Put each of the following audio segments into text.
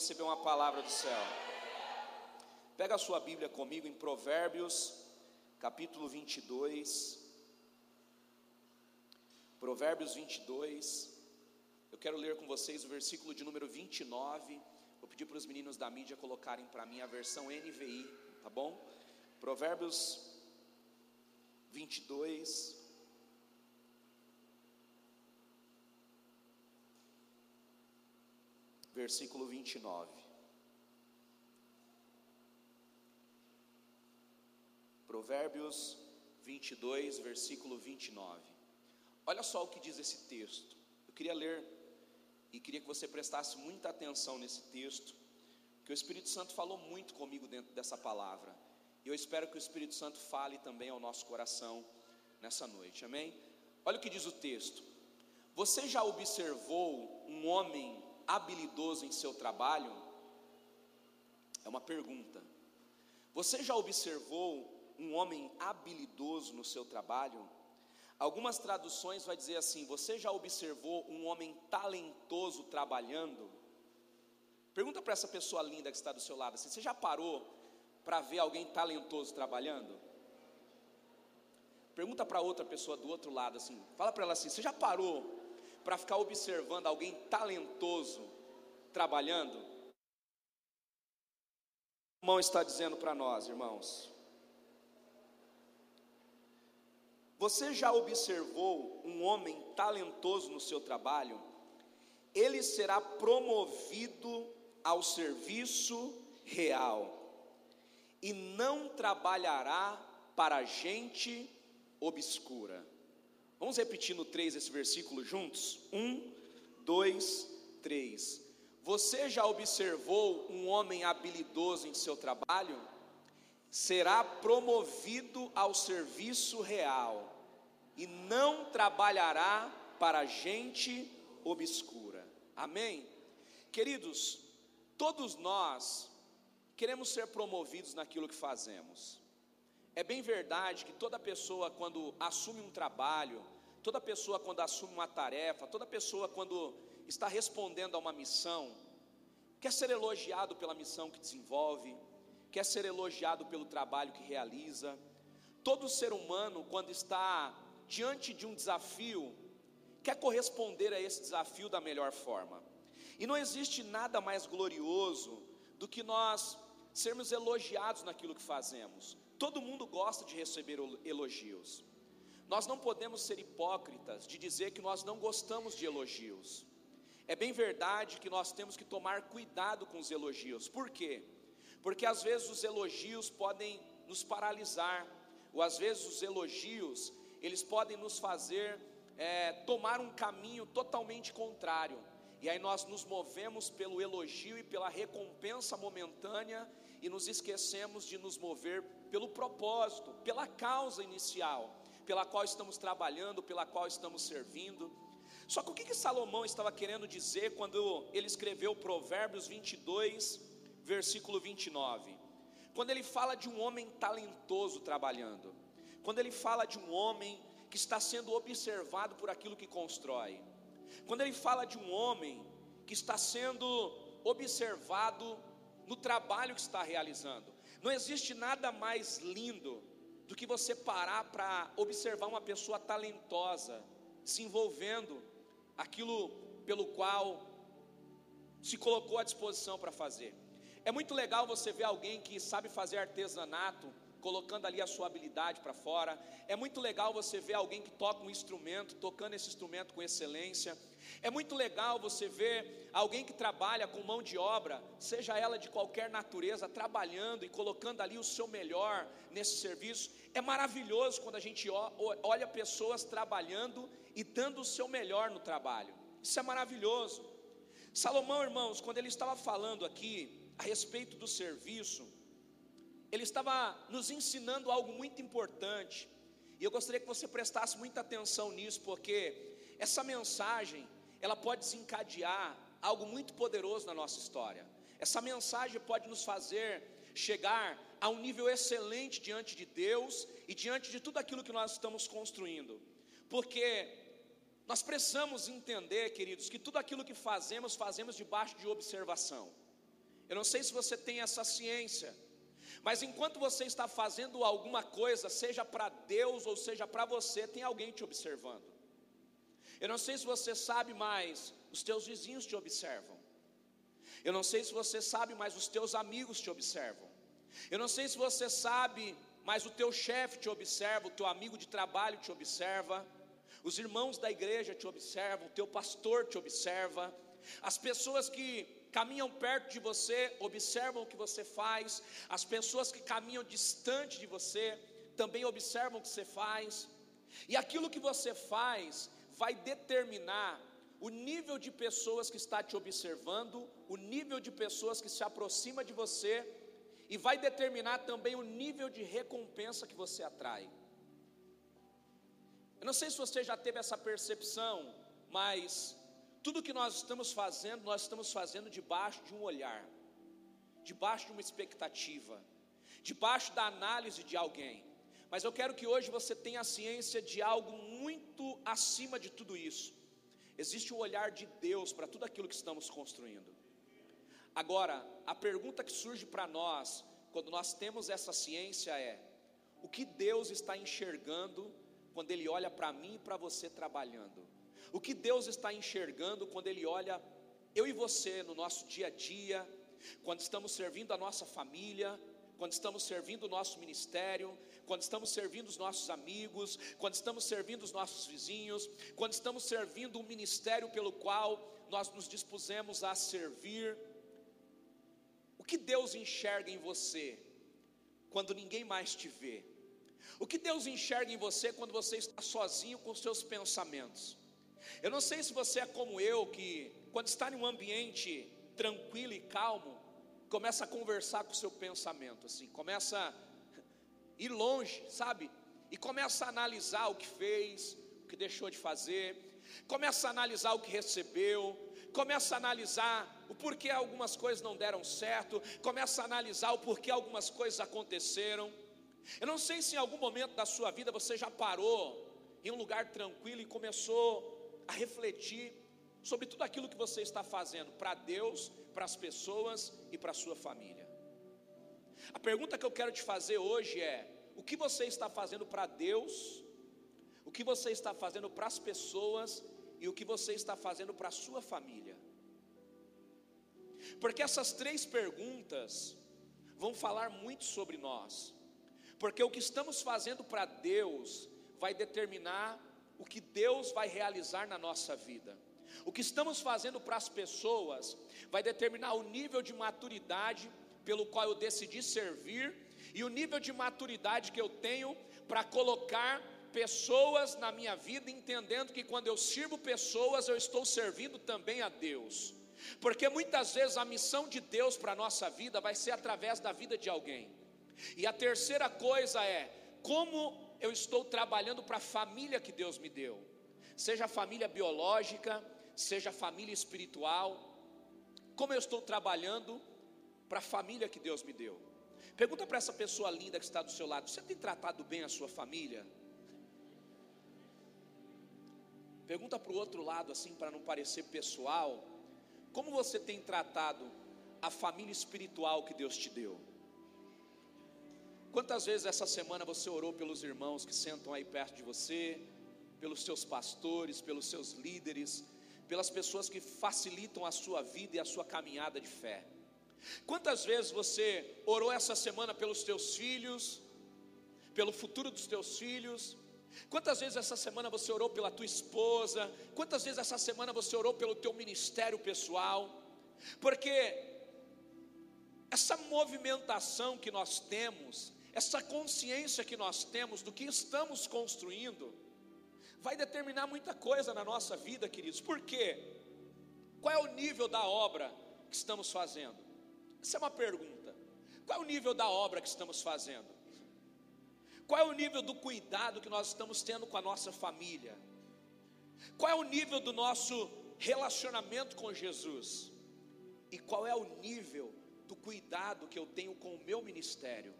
receber uma palavra do céu? Pega a sua Bíblia comigo em Provérbios, capítulo 22. Provérbios 22. Eu quero ler com vocês o versículo de número 29. Vou pedir para os meninos da mídia colocarem para mim a versão NVI, tá bom? Provérbios 22. Versículo 29. Provérbios 22, versículo 29. Olha só o que diz esse texto. Eu queria ler e queria que você prestasse muita atenção nesse texto, que o Espírito Santo falou muito comigo dentro dessa palavra. E eu espero que o Espírito Santo fale também ao nosso coração nessa noite. Amém? Olha o que diz o texto. Você já observou um homem habilidoso em seu trabalho? É uma pergunta. Você já observou um homem habilidoso no seu trabalho? Algumas traduções vai dizer assim: Você já observou um homem talentoso trabalhando? Pergunta para essa pessoa linda que está do seu lado assim: Você já parou para ver alguém talentoso trabalhando? Pergunta para outra pessoa do outro lado assim: Fala para ela assim: Você já parou para ficar observando alguém talentoso trabalhando? O irmão está dizendo para nós, irmãos. Você já observou um homem talentoso no seu trabalho? Ele será promovido ao serviço real e não trabalhará para gente obscura. Vamos repetir no 3 esse versículo juntos? 1, 2, 3. Você já observou um homem habilidoso em seu trabalho? será promovido ao serviço real e não trabalhará para gente obscura. Amém? Queridos, todos nós queremos ser promovidos naquilo que fazemos. É bem verdade que toda pessoa, quando assume um trabalho, toda pessoa, quando assume uma tarefa, toda pessoa, quando está respondendo a uma missão, quer ser elogiado pela missão que desenvolve, quer ser elogiado pelo trabalho que realiza. Todo ser humano, quando está diante de um desafio, quer corresponder a esse desafio da melhor forma. E não existe nada mais glorioso do que nós sermos elogiados naquilo que fazemos. Todo mundo gosta de receber elogios. Nós não podemos ser hipócritas de dizer que nós não gostamos de elogios. É bem verdade que nós temos que tomar cuidado com os elogios. Por quê? porque às vezes os elogios podem nos paralisar, ou às vezes os elogios, eles podem nos fazer é, tomar um caminho totalmente contrário, e aí nós nos movemos pelo elogio e pela recompensa momentânea, e nos esquecemos de nos mover pelo propósito, pela causa inicial, pela qual estamos trabalhando, pela qual estamos servindo. Só que o que, que Salomão estava querendo dizer quando ele escreveu Provérbios 22, versículo 29. Quando ele fala de um homem talentoso trabalhando, quando ele fala de um homem que está sendo observado por aquilo que constrói, quando ele fala de um homem que está sendo observado no trabalho que está realizando, não existe nada mais lindo do que você parar para observar uma pessoa talentosa se envolvendo aquilo pelo qual se colocou à disposição para fazer. É muito legal você ver alguém que sabe fazer artesanato, colocando ali a sua habilidade para fora. É muito legal você ver alguém que toca um instrumento, tocando esse instrumento com excelência. É muito legal você ver alguém que trabalha com mão de obra, seja ela de qualquer natureza, trabalhando e colocando ali o seu melhor nesse serviço. É maravilhoso quando a gente olha pessoas trabalhando e dando o seu melhor no trabalho. Isso é maravilhoso. Salomão, irmãos, quando ele estava falando aqui a respeito do serviço, ele estava nos ensinando algo muito importante, e eu gostaria que você prestasse muita atenção nisso, porque essa mensagem, ela pode desencadear algo muito poderoso na nossa história. Essa mensagem pode nos fazer chegar a um nível excelente diante de Deus e diante de tudo aquilo que nós estamos construindo. Porque Nós precisamos entender, queridos, que tudo aquilo que fazemos, fazemos debaixo de observação. Eu não sei se você tem essa ciência, mas enquanto você está fazendo alguma coisa, seja para Deus ou seja para você, tem alguém te observando. Eu não sei se você sabe, mas os teus vizinhos te observam. Eu não sei se você sabe, mas os teus amigos te observam. Eu não sei se você sabe, mas o teu chefe te observa, o teu amigo de trabalho te observa, os irmãos da igreja te observam, o teu pastor te observa, as pessoas que caminham perto de você observam o que você faz, as pessoas que caminham distante de você também observam o que você faz, e aquilo que você faz vai determinar o nível de pessoas que está te observando, o nível de pessoas que se aproxima de você e vai determinar também o nível de recompensa que você atrai. Eu não sei se você já teve essa percepção, mas tudo que nós estamos fazendo, nós estamos fazendo debaixo de um olhar, debaixo de uma expectativa, debaixo da análise de alguém. Mas eu quero que hoje você tenha a ciência de algo muito acima de tudo isso. Existe um olhar de Deus para tudo aquilo que estamos construindo. Agora, a pergunta que surge para nós, quando nós temos essa ciência, é: o que Deus está enxergando quando Ele olha para mim e para você trabalhando? O que Deus está enxergando quando Ele olha eu e você no nosso dia a dia, quando estamos servindo a nossa família, quando estamos servindo o nosso ministério, quando estamos servindo os nossos amigos, quando estamos servindo os nossos vizinhos, quando estamos servindo o ministério pelo qual nós nos dispusemos a servir, o que Deus enxerga em você quando ninguém mais te vê? O que Deus enxerga em você quando você está sozinho com os seus pensamentos? Eu não sei se você é como eu, que quando está em um ambiente tranquilo e calmo, começa a conversar com o seu pensamento, assim, começa a ir longe, sabe? E começa a analisar o que fez, o que deixou de fazer, começa a analisar o que recebeu, começa a analisar o porquê algumas coisas não deram certo, começa a analisar o porquê algumas coisas aconteceram. Eu não sei se em algum momento da sua vida você já parou em um lugar tranquilo e começou a refletir sobre tudo aquilo que você está fazendo para Deus, para as pessoas e para a sua família. A pergunta que eu quero te fazer hoje é: o que você está fazendo para Deus, o que você está fazendo para as pessoas e o que você está fazendo para a sua família. Porque essas três perguntas vão falar muito sobre nós. Porque o que estamos fazendo para Deus vai determinar o que Deus vai realizar na nossa vida. O que estamos fazendo para as pessoas vai determinar o nível de maturidade pelo qual eu decidi servir e o nível de maturidade que eu tenho para colocar pessoas na minha vida, entendendo que quando eu sirvo pessoas, eu estou servindo também a Deus. Porque muitas vezes a missão de Deus para a nossa vida vai ser através da vida de alguém. E a terceira coisa é como eu estou trabalhando para a família que Deus me deu, seja a família biológica, seja a família espiritual, como eu estou trabalhando para a família que Deus me deu. Pergunta para essa pessoa linda que está do seu lado: você tem tratado bem a sua família? Pergunta para o outro lado, assim, para não parecer pessoal: como você tem tratado a família espiritual que Deus te deu? Quantas vezes essa semana você orou pelos irmãos que sentam aí perto de você, pelos seus pastores, pelos seus líderes, pelas pessoas que facilitam a sua vida e a sua caminhada de fé? Quantas vezes você orou essa semana pelos teus filhos, pelo futuro dos teus filhos, Quantas vezes essa semana você orou pela tua esposa? Quantas vezes essa semana você orou pelo teu ministério pessoal? Porque essa movimentação que nós temos, essa consciência que nós temos do que estamos construindo, vai determinar muita coisa na nossa vida, queridos. Por quê? Qual é o nível da obra que estamos fazendo? Essa é uma pergunta. Qual é o nível da obra que estamos fazendo? Qual é o nível do cuidado que nós estamos tendo com a nossa família? Qual é o nível do nosso relacionamento com Jesus? E qual é o nível do cuidado que eu tenho com o meu ministério?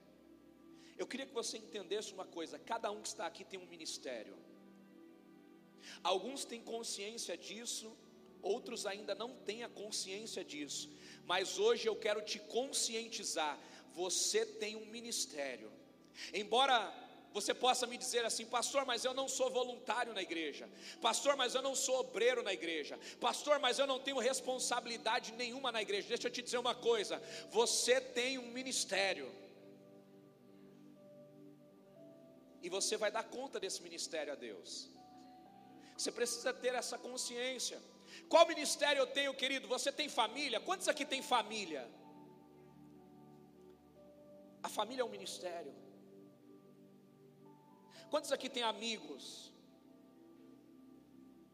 Eu queria que você entendesse uma coisa: cada um que está aqui tem um ministério. Alguns têm consciência disso, outros ainda não têm a consciência disso, mas hoje eu quero te conscientizar: você tem um ministério. Embora você possa me dizer assim, pastor, mas eu não sou voluntário na igreja, pastor, mas eu não sou obreiro na igreja, pastor, mas eu não tenho responsabilidade nenhuma na igreja. Deixa eu te dizer uma coisa: você tem um ministério, e você vai dar conta desse ministério a Deus. Você precisa ter essa consciência. Qual ministério eu tenho, querido? Você tem família? Quantos aqui tem família? A família é um ministério. Quantos aqui tem amigos?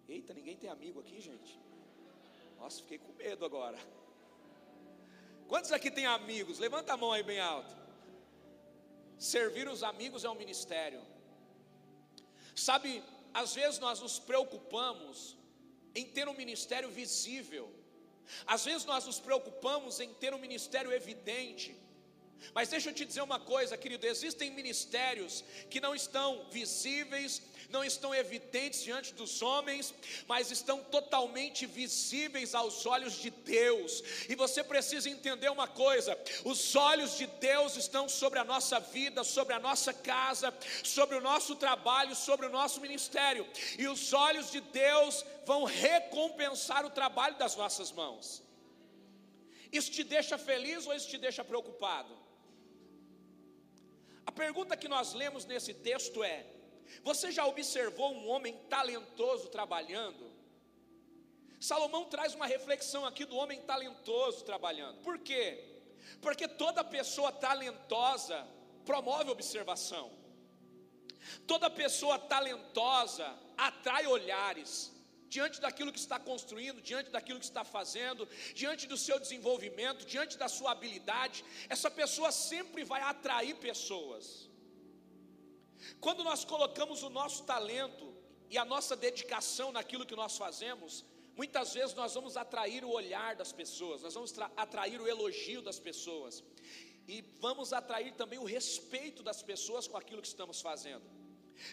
Eita, ninguém tem amigo aqui, gente. Nossa, fiquei com medo agora. Quantos aqui tem amigos? Levanta a mão aí bem alto. Servir os amigos é um ministério. Sabe, às vezes nós nos preocupamos em ter um ministério visível. Às vezes nós nos preocupamos em ter um ministério evidente. Mas deixa eu te dizer uma coisa, querido: existem ministérios que não estão visíveis, não estão evidentes diante dos homens, mas estão totalmente visíveis aos olhos de Deus. E você precisa entender uma coisa: os olhos de Deus estão sobre a nossa vida, sobre a nossa casa, sobre o nosso trabalho, sobre o nosso ministério, e os olhos de Deus vão recompensar o trabalho das nossas mãos. Isso te deixa feliz ou isso te deixa preocupado? Pergunta que nós lemos nesse texto é: Você já observou um homem talentoso trabalhando? Salomão traz uma reflexão aqui do homem talentoso trabalhando. Por quê? Porque toda pessoa talentosa promove observação. Toda pessoa talentosa atrai olhares diante daquilo que está construindo, diante daquilo que está fazendo, diante do seu desenvolvimento, diante da sua habilidade, essa pessoa sempre vai atrair pessoas. Quando nós colocamos o nosso talento e a nossa dedicação naquilo que nós fazemos, muitas vezes nós vamos atrair o olhar das pessoas, nós vamos atrair o elogio das pessoas, e vamos atrair também o respeito das pessoas com aquilo que estamos fazendo.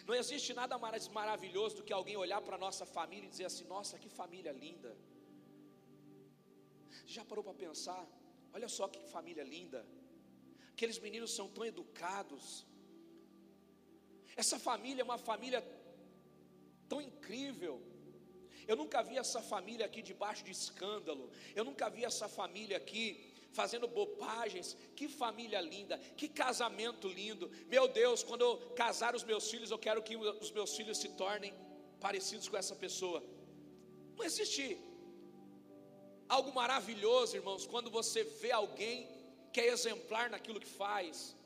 Não existe nada mais maravilhoso do que alguém olhar para a nossa família e dizer assim: nossa, que família linda. Já parou para pensar? Olha só que família linda. Aqueles meninos são tão educados. Essa família é uma família tão incrível. Eu nunca vi essa família aqui debaixo de escândalo. Eu nunca vi essa família aqui fazendo bobagens. Que família linda, que casamento lindo. Meu Deus, quando eu casar os meus filhos, eu quero que os meus filhos se tornem parecidos com essa pessoa. Não existe algo maravilhoso, irmãos, quando você vê alguém que é exemplar naquilo que faz.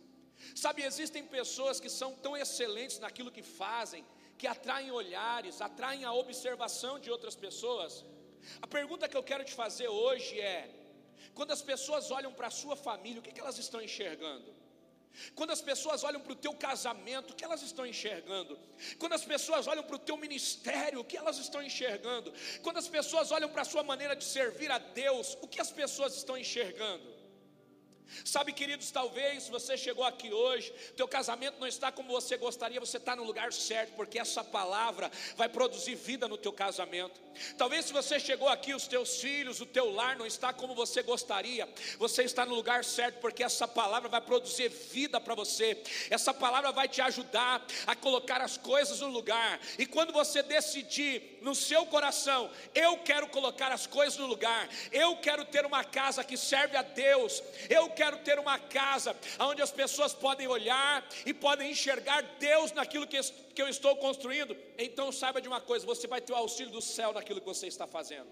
Sabe, existem pessoas que são tão excelentes naquilo que fazem, que atraem olhares, atraem a observação de outras pessoas. A pergunta que eu quero te fazer hoje é: quando as pessoas olham para a sua família, o que, que elas estão enxergando? Quando as pessoas olham para o teu casamento, o que elas estão enxergando? Quando as pessoas olham para o teu ministério, o que elas estão enxergando? Quando as pessoas olham para a sua maneira de servir a Deus, o que as pessoas estão enxergando? Sabe, queridos, talvez você chegou aqui hoje, teu casamento não está como você gostaria, você está no lugar certo, porque essa palavra vai produzir vida no teu casamento. Talvez se você chegou aqui, os teus filhos, o teu lar não está como você gostaria, você está no lugar certo, porque essa palavra vai produzir vida para você. Essa palavra vai te ajudar a colocar as coisas no lugar. E quando você decidir no seu coração, eu quero colocar as coisas no lugar, eu quero ter uma casa que serve a Deus, eu quero ter uma casa onde as pessoas podem olhar e podem enxergar Deus naquilo que, que eu estou construindo. Então saiba de uma coisa: você vai ter o auxílio do céu naquilo que você está fazendo.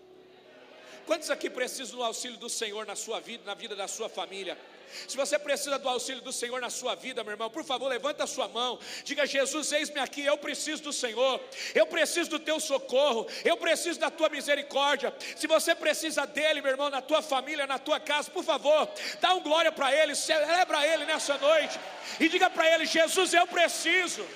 Quantos aqui precisam do auxílio do Senhor na sua vida, na vida da sua família? Se você precisa do auxílio do Senhor na sua vida, meu irmão, por favor, levanta a sua mão. Diga: Jesus, eis-me aqui. Eu preciso do Senhor. Eu preciso do teu socorro. Eu preciso da tua misericórdia. Se você precisa dele, meu irmão, na tua família, na tua casa, por favor, dá um glória para ele. Celebra ele nessa noite. E diga para ele: Jesus, eu preciso.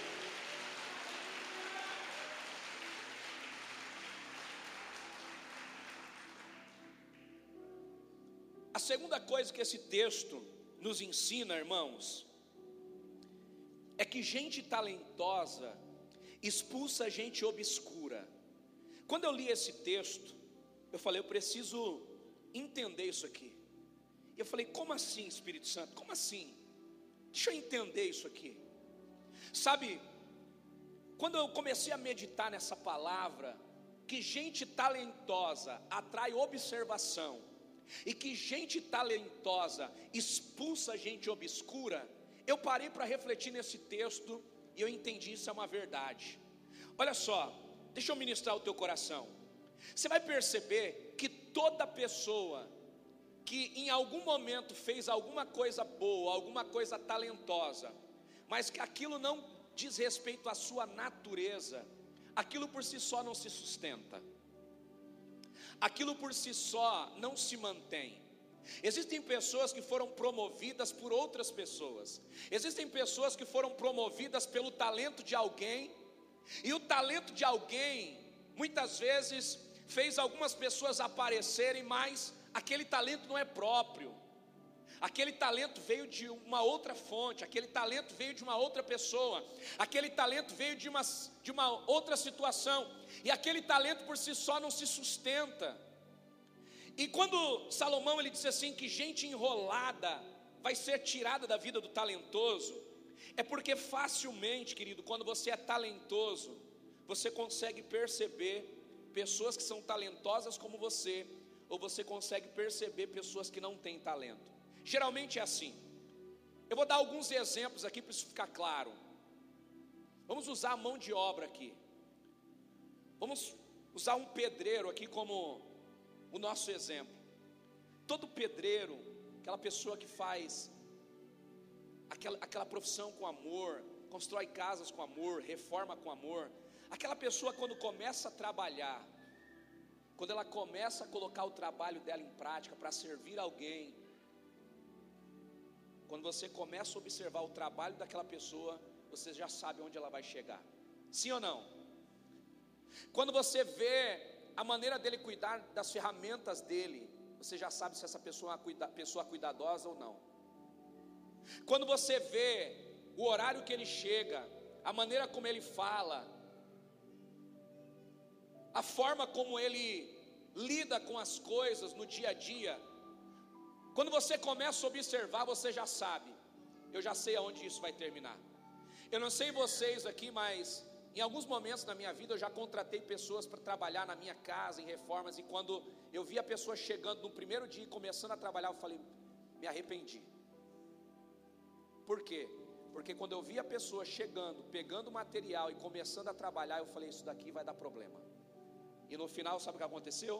Segunda coisa que esse texto nos ensina, irmãos, é que gente talentosa expulsa gente obscura. Quando eu li esse texto, eu falei, eu preciso entender isso aqui. Eu falei, como assim, Espírito Santo? Como assim? Deixa eu entender isso aqui. Sabe, quando eu comecei a meditar nessa palavra, que gente talentosa atrai observação, e que gente talentosa expulsa gente obscura, eu parei para refletir nesse texto e eu entendi isso é uma verdade. Olha só, deixa eu ministrar o teu coração. Você vai perceber que toda pessoa que em algum momento fez alguma coisa boa, alguma coisa talentosa, mas que aquilo não diz respeito à sua natureza, aquilo por si só não se sustenta, aquilo por si só não se mantém. Existem pessoas que foram promovidas por outras pessoas, existem pessoas que foram promovidas pelo talento de alguém, e o talento de alguém, muitas vezes, fez algumas pessoas aparecerem, mas aquele talento não é próprio. Aquele talento veio de uma outra fonte, aquele talento veio de uma outra pessoa, aquele talento veio de uma, de uma outra situação, e aquele talento por si só não se sustenta. E quando Salomão ele disse assim que gente enrolada vai ser tirada da vida do talentoso, é porque facilmente, querido, quando você é talentoso, você consegue perceber pessoas que são talentosas como você, ou você consegue perceber pessoas que não têm talento. Geralmente é assim. Eu vou dar alguns exemplos aqui para isso ficar claro. Vamos usar a mão de obra aqui. Vamos usar um pedreiro aqui como o nosso exemplo. Todo pedreiro, aquela pessoa que faz aquela, aquela profissão com amor, constrói casas com amor, reforma com amor, aquela pessoa quando começa a trabalhar, quando ela começa a colocar o trabalho dela em prática para servir alguém, quando você começa a observar o trabalho daquela pessoa, você já sabe onde ela vai chegar. Sim ou não? Quando você vê a maneira dele cuidar das ferramentas dele, você já sabe se essa pessoa é uma cuida, pessoa cuidadosa ou não. Quando você vê o horário que ele chega, a maneira como ele fala, a forma como ele lida com as coisas no dia a dia, quando você começa a observar, você já sabe. Eu já sei aonde isso vai terminar. Eu não sei vocês aqui, mas em alguns momentos na minha vida eu já contratei pessoas para trabalhar na minha casa, em reformas, e quando eu vi a pessoa chegando no primeiro dia e começando a trabalhar, eu falei, me arrependi. Por quê? Porque quando eu vi a pessoa chegando, pegando material e começando a trabalhar, eu falei, isso daqui vai dar problema. E no final, sabe o que aconteceu?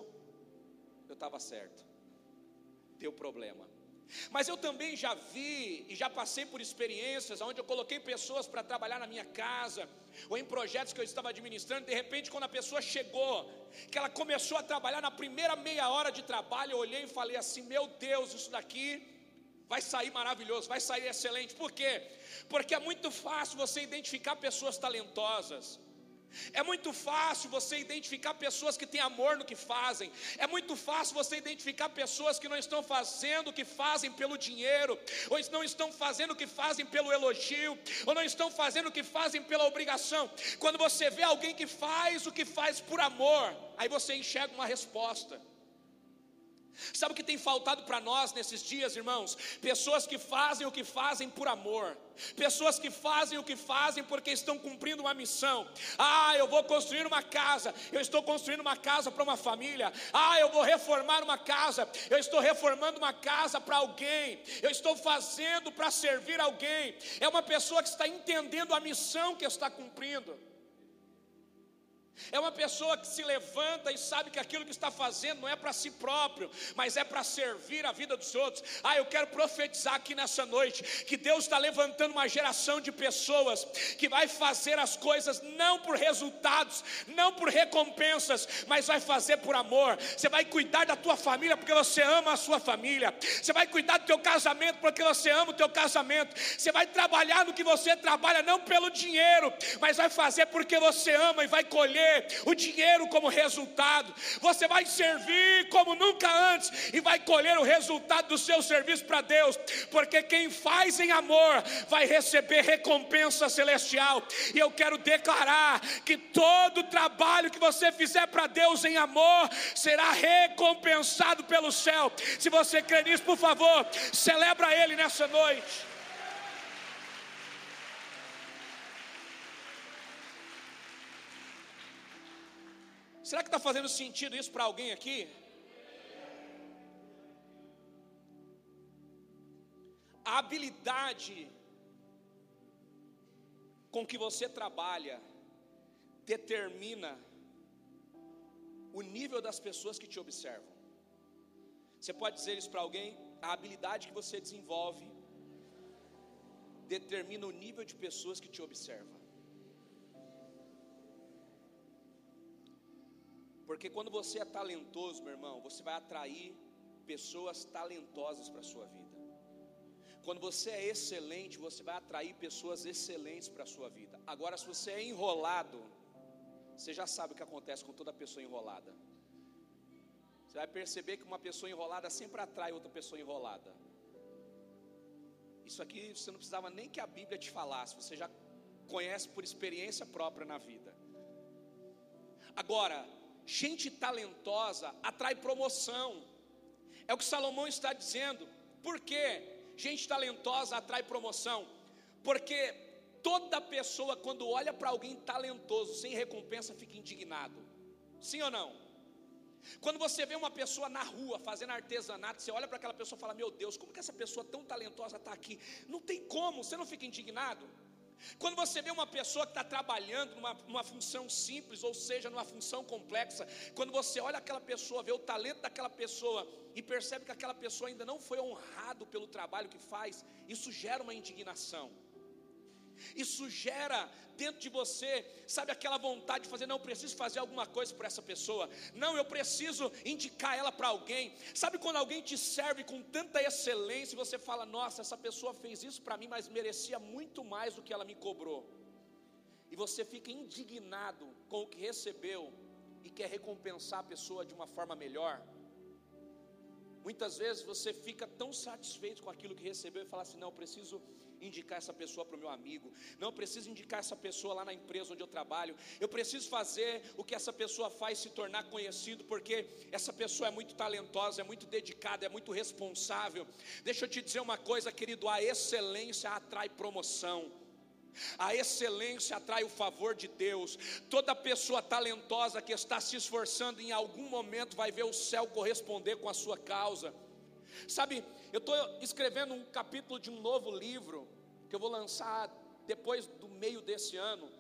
Eu estava certo. Deu problema. Mas eu também já vi e já passei por experiências onde eu coloquei pessoas para trabalhar na minha casa, ou em projetos que eu estava administrando, de repente, quando a pessoa chegou, que ela começou a trabalhar na primeira meia hora de trabalho, eu olhei e falei assim: Meu Deus, isso daqui vai sair maravilhoso, vai sair excelente. Por quê? Porque é muito fácil você identificar pessoas talentosas. É muito fácil você identificar pessoas que têm amor no que fazem. É muito fácil você identificar pessoas que não estão fazendo o que fazem pelo dinheiro, ou não estão fazendo o que fazem pelo elogio, ou não estão fazendo o que fazem pela obrigação. Quando você vê alguém que faz o que faz por amor, aí você enxerga uma resposta. Sabe o que tem faltado para nós nesses dias, irmãos? Pessoas que fazem o que fazem por amor. Pessoas que fazem o que fazem porque estão cumprindo uma missão. Ah, eu vou construir uma casa. Eu estou construindo uma casa para uma família. Ah, eu vou reformar uma casa. Eu estou reformando uma casa para alguém. Eu estou fazendo para servir alguém. É uma pessoa que está entendendo a missão que está cumprindo. É uma pessoa que se levanta e sabe que aquilo que está fazendo não é para si próprio, mas é para servir a vida dos outros. Ah, eu quero profetizar aqui nessa noite que Deus está levantando uma geração de pessoas que vai fazer as coisas não por resultados, não por recompensas, mas vai fazer por amor. Você vai cuidar da tua família porque você ama a sua família. Você vai cuidar do teu casamento porque você ama o teu casamento. Você vai trabalhar no que você trabalha não pelo dinheiro, mas vai fazer porque você ama e vai colher o dinheiro como resultado. Você vai servir como nunca antes e vai colher o resultado do seu serviço para Deus, porque quem faz em amor vai receber recompensa celestial. E eu quero declarar que todo trabalho que você fizer para Deus em amor será recompensado pelo céu. Se você crê nisso, por favor, celebra Ele nessa noite. Será que está fazendo sentido isso para alguém aqui? A habilidade com que você trabalha determina o nível das pessoas que te observam. Você pode dizer isso para alguém? A habilidade que você desenvolve determina o nível de pessoas que te observam. Porque quando você é talentoso, meu irmão, você vai atrair pessoas talentosas para a sua vida. Quando você é excelente, você vai atrair pessoas excelentes para a sua vida. Agora, se você é enrolado, você já sabe o que acontece com toda pessoa enrolada. Você vai perceber que uma pessoa enrolada sempre atrai outra pessoa enrolada. Isso aqui você não precisava nem que a Bíblia te falasse, você já conhece por experiência própria na vida. Agora, gente talentosa atrai promoção. É o que Salomão está dizendo. Por quê? Gente talentosa atrai promoção. Porque toda pessoa, quando olha para alguém talentoso, sem recompensa, fica indignado. Sim ou não? Quando você vê uma pessoa na rua fazendo artesanato, você olha para aquela pessoa e fala: Meu Deus, como que essa pessoa tão talentosa está aqui? Não tem como, você não fica indignado? Quando você vê uma pessoa que está trabalhando numa, numa, função simples, ou seja, numa função complexa, quando você olha aquela pessoa, vê o talento daquela pessoa e percebe que aquela pessoa ainda não foi honrado pelo trabalho que faz, isso gera uma indignação. Isso gera dentro de você, sabe, aquela vontade de fazer, não, eu preciso fazer alguma coisa por essa pessoa, não, eu preciso indicar ela para alguém. Sabe quando alguém te serve com tanta excelência e você fala, nossa, essa pessoa fez isso para mim, mas merecia muito mais do que ela me cobrou. E você fica indignado com o que recebeu e quer recompensar a pessoa de uma forma melhor. Muitas vezes você fica tão satisfeito com aquilo que recebeu e fala assim: não, eu preciso indicar essa pessoa para o meu amigo, não eu preciso indicar essa pessoa lá na empresa onde eu trabalho, eu preciso fazer o que essa pessoa faz se tornar conhecido, porque essa pessoa é muito talentosa, é muito dedicada, é muito responsável. Deixa eu te dizer uma coisa, querido: a excelência atrai promoção. A excelência atrai o favor de Deus. Toda pessoa talentosa que está se esforçando em algum momento vai ver o céu corresponder com a sua causa. Sabe, eu estou escrevendo um capítulo de um novo livro que eu vou lançar depois do meio desse ano.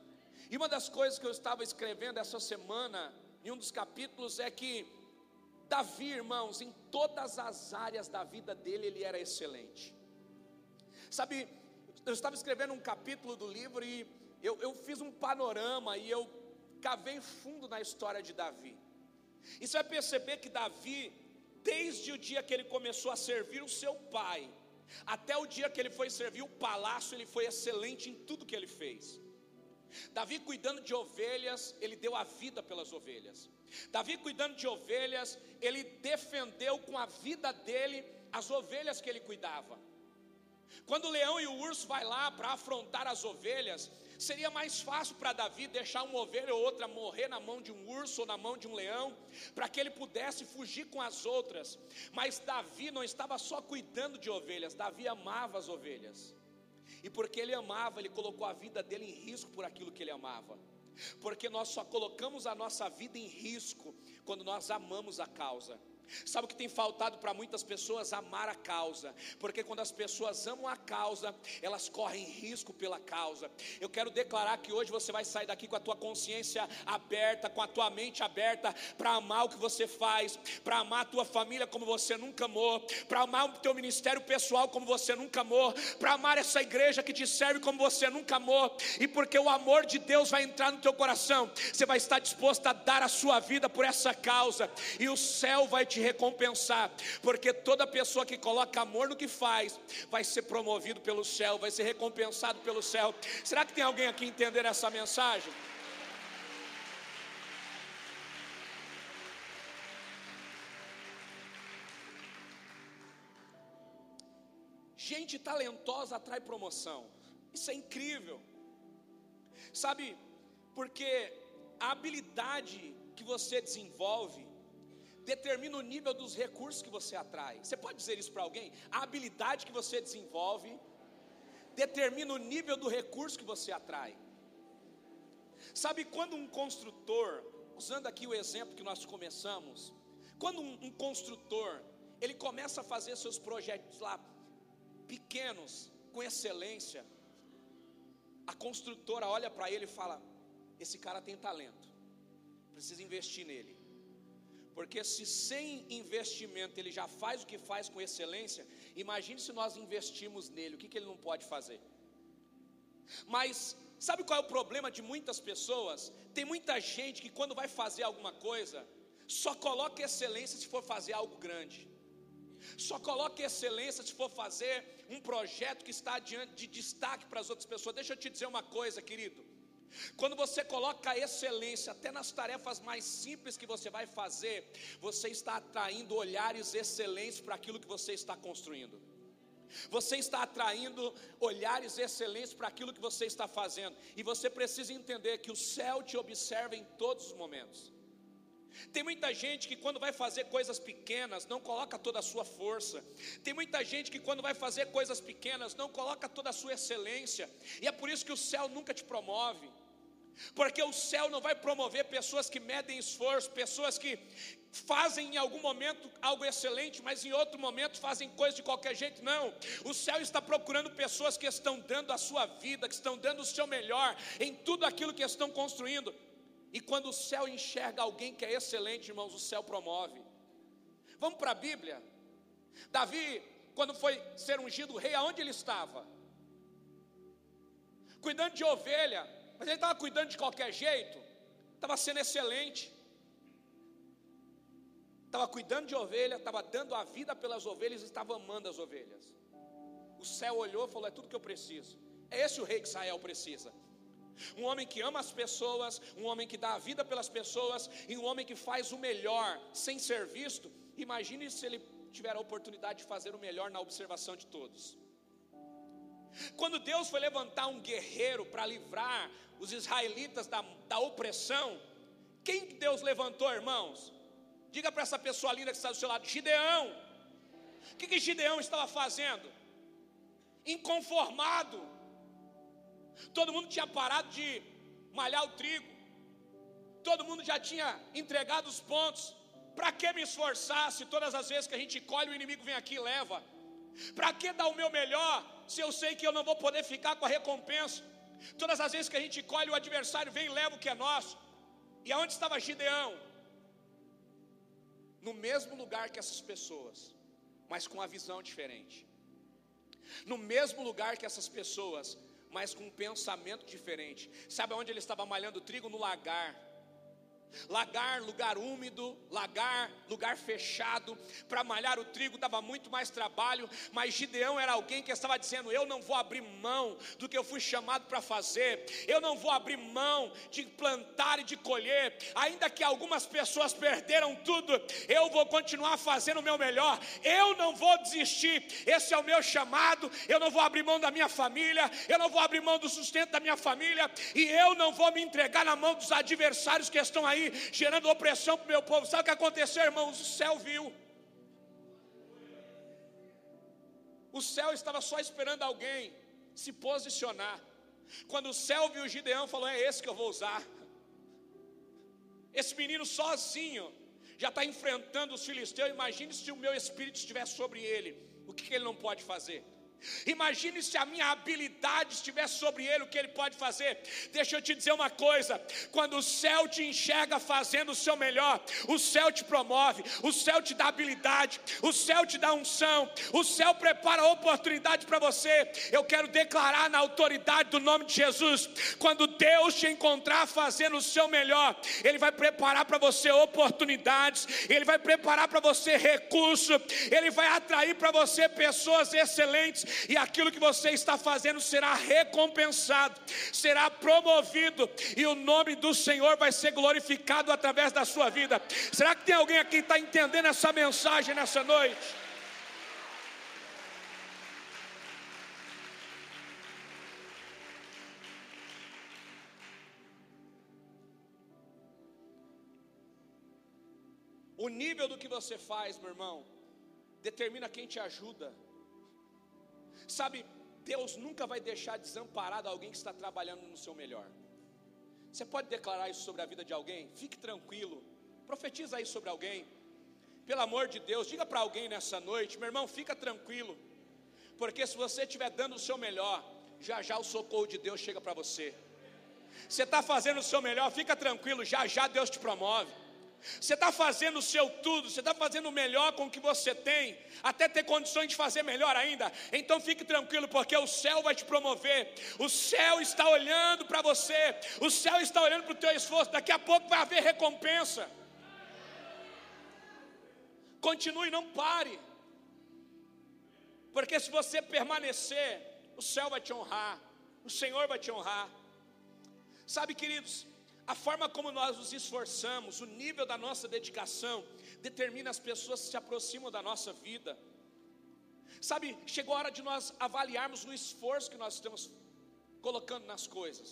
E uma das coisas que eu estava escrevendo essa semana, em um dos capítulos, é que Davi, irmãos, em todas as áreas da vida dele, ele era excelente. Sabe, eu estava escrevendo um capítulo do livro e eu, eu fiz um panorama e eu cavei fundo na história de Davi. E você vai perceber que Davi, desde o dia que ele começou a servir o seu pai, até o dia que ele foi servir o palácio, ele foi excelente em tudo que ele fez. Davi cuidando de ovelhas, ele deu a vida pelas ovelhas. Davi cuidando de ovelhas, ele defendeu com a vida dele as ovelhas que ele cuidava. Quando o leão e o urso vai lá para afrontar as ovelhas, seria mais fácil para Davi deixar uma ovelha ou outra morrer na mão de um urso ou na mão de um leão, para que ele pudesse fugir com as outras. Mas Davi não estava só cuidando de ovelhas, Davi amava as ovelhas. E porque ele amava, ele colocou a vida dele em risco por aquilo que ele amava. Porque nós só colocamos a nossa vida em risco quando nós amamos a causa. Sabe o que tem faltado para muitas pessoas? Amar a causa, porque quando as pessoas amam a causa, elas correm risco pela causa. Eu quero declarar que hoje você vai sair daqui com a tua consciência aberta, com a tua mente aberta para amar o que você faz, para amar a tua família como você nunca amou, para amar o teu ministério pessoal como você nunca amou, para amar essa igreja que te serve como você nunca amou, e porque o amor de Deus vai entrar no teu coração, você vai estar disposto a dar a sua vida por essa causa, e o céu vai te recompensar, porque toda pessoa que coloca amor no que faz vai ser promovido pelo céu, vai ser recompensado pelo céu. Será que tem alguém aqui entender essa mensagem? Gente talentosa atrai promoção. Isso é incrível. Sabe, porque a habilidade que você desenvolve determina o nível dos recursos que você atrai. Você pode dizer isso para alguém? A habilidade que você desenvolve determina o nível do recurso que você atrai. Sabe quando um construtor, usando aqui o exemplo que nós começamos, quando um, um construtor ele começa a fazer seus projetos lá pequenos, com excelência, a construtora olha para ele e fala: Esse cara tem talento, precisa investir nele. Porque se sem investimento ele já faz o que faz com excelência, imagine se nós investimos nele, o que, que ele não pode fazer. Mas sabe qual é o problema de muitas pessoas? Tem muita gente que quando vai fazer alguma coisa, só coloca excelência se for fazer algo grande. Só coloque excelência se for fazer um projeto que está de destaque para as outras pessoas. Deixa eu te dizer uma coisa, querido. Quando você coloca a excelência até nas tarefas mais simples que você vai fazer, você está atraindo olhares excelentes para aquilo que você está construindo. Você está atraindo olhares excelentes para aquilo que você está fazendo. E você precisa entender que o céu te observa em todos os momentos. Tem muita gente que quando vai fazer coisas pequenas não coloca toda a sua força. Tem muita gente que quando vai fazer coisas pequenas não coloca toda a sua excelência. E é por isso que o céu nunca te promove. Porque o céu não vai promover pessoas que medem esforço, pessoas que fazem em algum momento algo excelente, mas em outro momento fazem coisa de qualquer jeito. Não. O céu está procurando pessoas que estão dando a sua vida, que estão dando o seu melhor em tudo aquilo que estão construindo. E quando o céu enxerga alguém que é excelente, irmãos, o céu promove. Vamos para a Bíblia. Davi, quando foi ser ungido rei, aonde ele estava? Cuidando de ovelha, mas ele estava cuidando de qualquer jeito, estava sendo excelente, estava cuidando de ovelha, estava dando a vida pelas ovelhas, estava amando as ovelhas. O céu olhou e falou: É tudo que eu preciso. É esse o rei que Israel precisa um homem que ama as pessoas, um homem que dá a vida pelas pessoas, e um homem que faz o melhor sem ser visto. Imagine se ele tiver a oportunidade de fazer o melhor na observação de todos. Quando Deus foi levantar um guerreiro para livrar os israelitas da, da opressão, quem Deus levantou, irmãos? Diga para essa pessoa linda que está do seu lado: Gideão. O que, que Gideão estava fazendo? Inconformado Todo mundo tinha parado de malhar o trigo. Todo mundo já tinha entregado os pontos. Para que me esforçar se todas as vezes que a gente colhe o inimigo vem aqui e leva? Para que dar o meu melhor se eu sei que eu não vou poder ficar com a recompensa? Todas as vezes que a gente colhe o adversário vem e leva o que é nosso. E aonde estava Gideão? No mesmo lugar que essas pessoas, mas com a visão diferente. No mesmo lugar que essas pessoas, mas com um pensamento diferente. Sabe onde ele estava malhando trigo? No lagar. Lagar, lugar úmido, lagar, lugar fechado, para malhar o trigo dava muito mais trabalho, mas Gideão era alguém que estava dizendo: Eu não vou abrir mão do que eu fui chamado para fazer, eu não vou abrir mão de plantar e de colher, ainda que algumas pessoas perderam tudo, eu vou continuar fazendo o meu melhor, eu não vou desistir, esse é o meu chamado, eu não vou abrir mão da minha família, eu não vou abrir mão do sustento da minha família, e eu não vou me entregar na mão dos adversários que estão aí aí gerando opressão para o meu povo. Sabe o que aconteceu, irmãos? O céu viu. O céu estava só esperando alguém se posicionar. Quando o céu viu Gideão, falou: É esse que eu vou usar. Esse menino sozinho já está enfrentando os filisteus. Imagine se o meu espírito estivesse sobre ele. O que, que ele não pode fazer? Imagine se a minha habilidade estivesse sobre ele, o que ele pode fazer. Deixa eu te dizer uma coisa: quando o céu te enxerga fazendo o seu melhor, o céu te promove, o céu te dá habilidade, o céu te dá unção, o céu prepara oportunidade para você. Eu quero declarar na autoridade do nome de Jesus: quando Deus te encontrar fazendo o seu melhor, Ele vai preparar para você oportunidades, Ele vai preparar para você recurso, Ele vai atrair para você pessoas excelentes e aquilo que você está fazendo será recompensado, será promovido, e o nome do Senhor vai ser glorificado através da sua vida. Será que tem alguém aqui que está entendendo essa mensagem nessa noite? O nível do que você faz, meu irmão, determina quem te ajuda Sabe, Deus nunca vai deixar desamparado alguém que está trabalhando no seu melhor. Você pode declarar isso sobre a vida de alguém? Fique tranquilo. Profetiza aí sobre alguém. Pelo amor de Deus, diga para alguém nessa noite, meu irmão, fica tranquilo. Porque se você estiver dando o seu melhor, já já o socorro de Deus chega para você. Você está fazendo o seu melhor, fica tranquilo, já já Deus te promove. Você está fazendo o seu tudo, você está fazendo o melhor com o que você tem, até ter condições de fazer melhor ainda. Então fique tranquilo, porque o céu vai te promover. O céu está olhando para você, o céu está olhando para o teu esforço. Daqui a pouco vai haver recompensa. Continue, não pare, porque se você permanecer, o céu vai te honrar, o Senhor vai te honrar. Sabe, queridos, a forma como nós nos esforçamos, o nível da nossa dedicação, determina as pessoas que se aproximam da nossa vida. Sabe, chegou a hora de nós avaliarmos o esforço que nós estamos colocando nas coisas.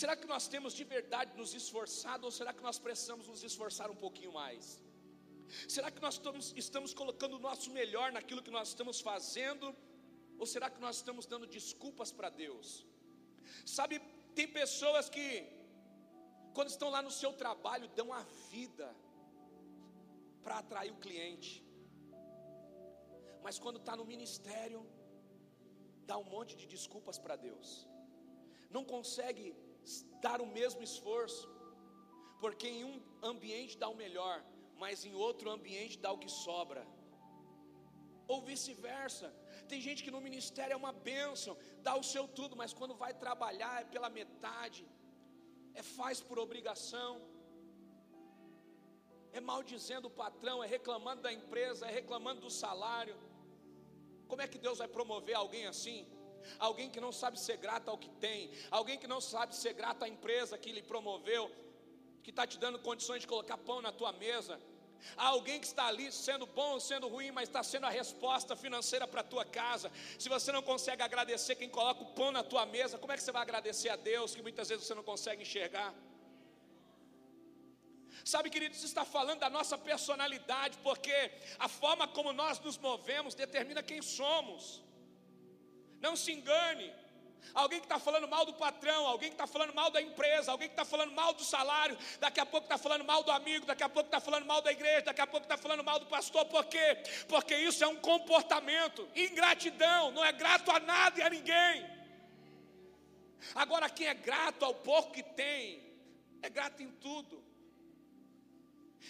Será que nós temos de verdade nos esforçado ou será que nós precisamos nos esforçar um pouquinho mais? Será que nós estamos, estamos colocando o nosso melhor naquilo que nós estamos fazendo ou será que nós estamos dando desculpas para Deus? Sabe, tem pessoas que quando estão lá no seu trabalho, dão a vida para atrair o cliente. Mas quando está no ministério, dá um monte de desculpas para Deus. Não consegue dar o mesmo esforço, porque em um ambiente dá o melhor, mas em outro ambiente dá o que sobra. Ou vice-versa. Tem gente que no ministério é uma bênção, dá o seu tudo, mas quando vai trabalhar é pela metade é faz por obrigação, é maldizendo o patrão, é reclamando da empresa, é reclamando do salário. Como é que Deus vai promover alguém assim? Alguém que não sabe ser grato ao que tem, alguém que não sabe ser grato à empresa que lhe promoveu, que está te dando condições de colocar pão na tua mesa, Há alguém que está ali sendo bom ou sendo ruim, mas está sendo a resposta financeira para a tua casa. Se você não consegue agradecer quem coloca o pão na tua mesa, como é que você vai agradecer a Deus que muitas vezes você não consegue enxergar? Sabe, queridos, isso está falando da nossa personalidade, porque a forma como nós nos movemos determina quem somos. Não se engane, alguém que está falando mal do patrão, alguém que está falando mal da empresa, alguém que está falando mal do salário, daqui a pouco está falando mal do amigo, daqui a pouco está falando mal da igreja, daqui a pouco está falando mal do pastor, por quê? Porque isso é um comportamento, ingratidão, não é grato a nada e a ninguém. Agora, quem é grato ao pouco que tem, é grato em tudo,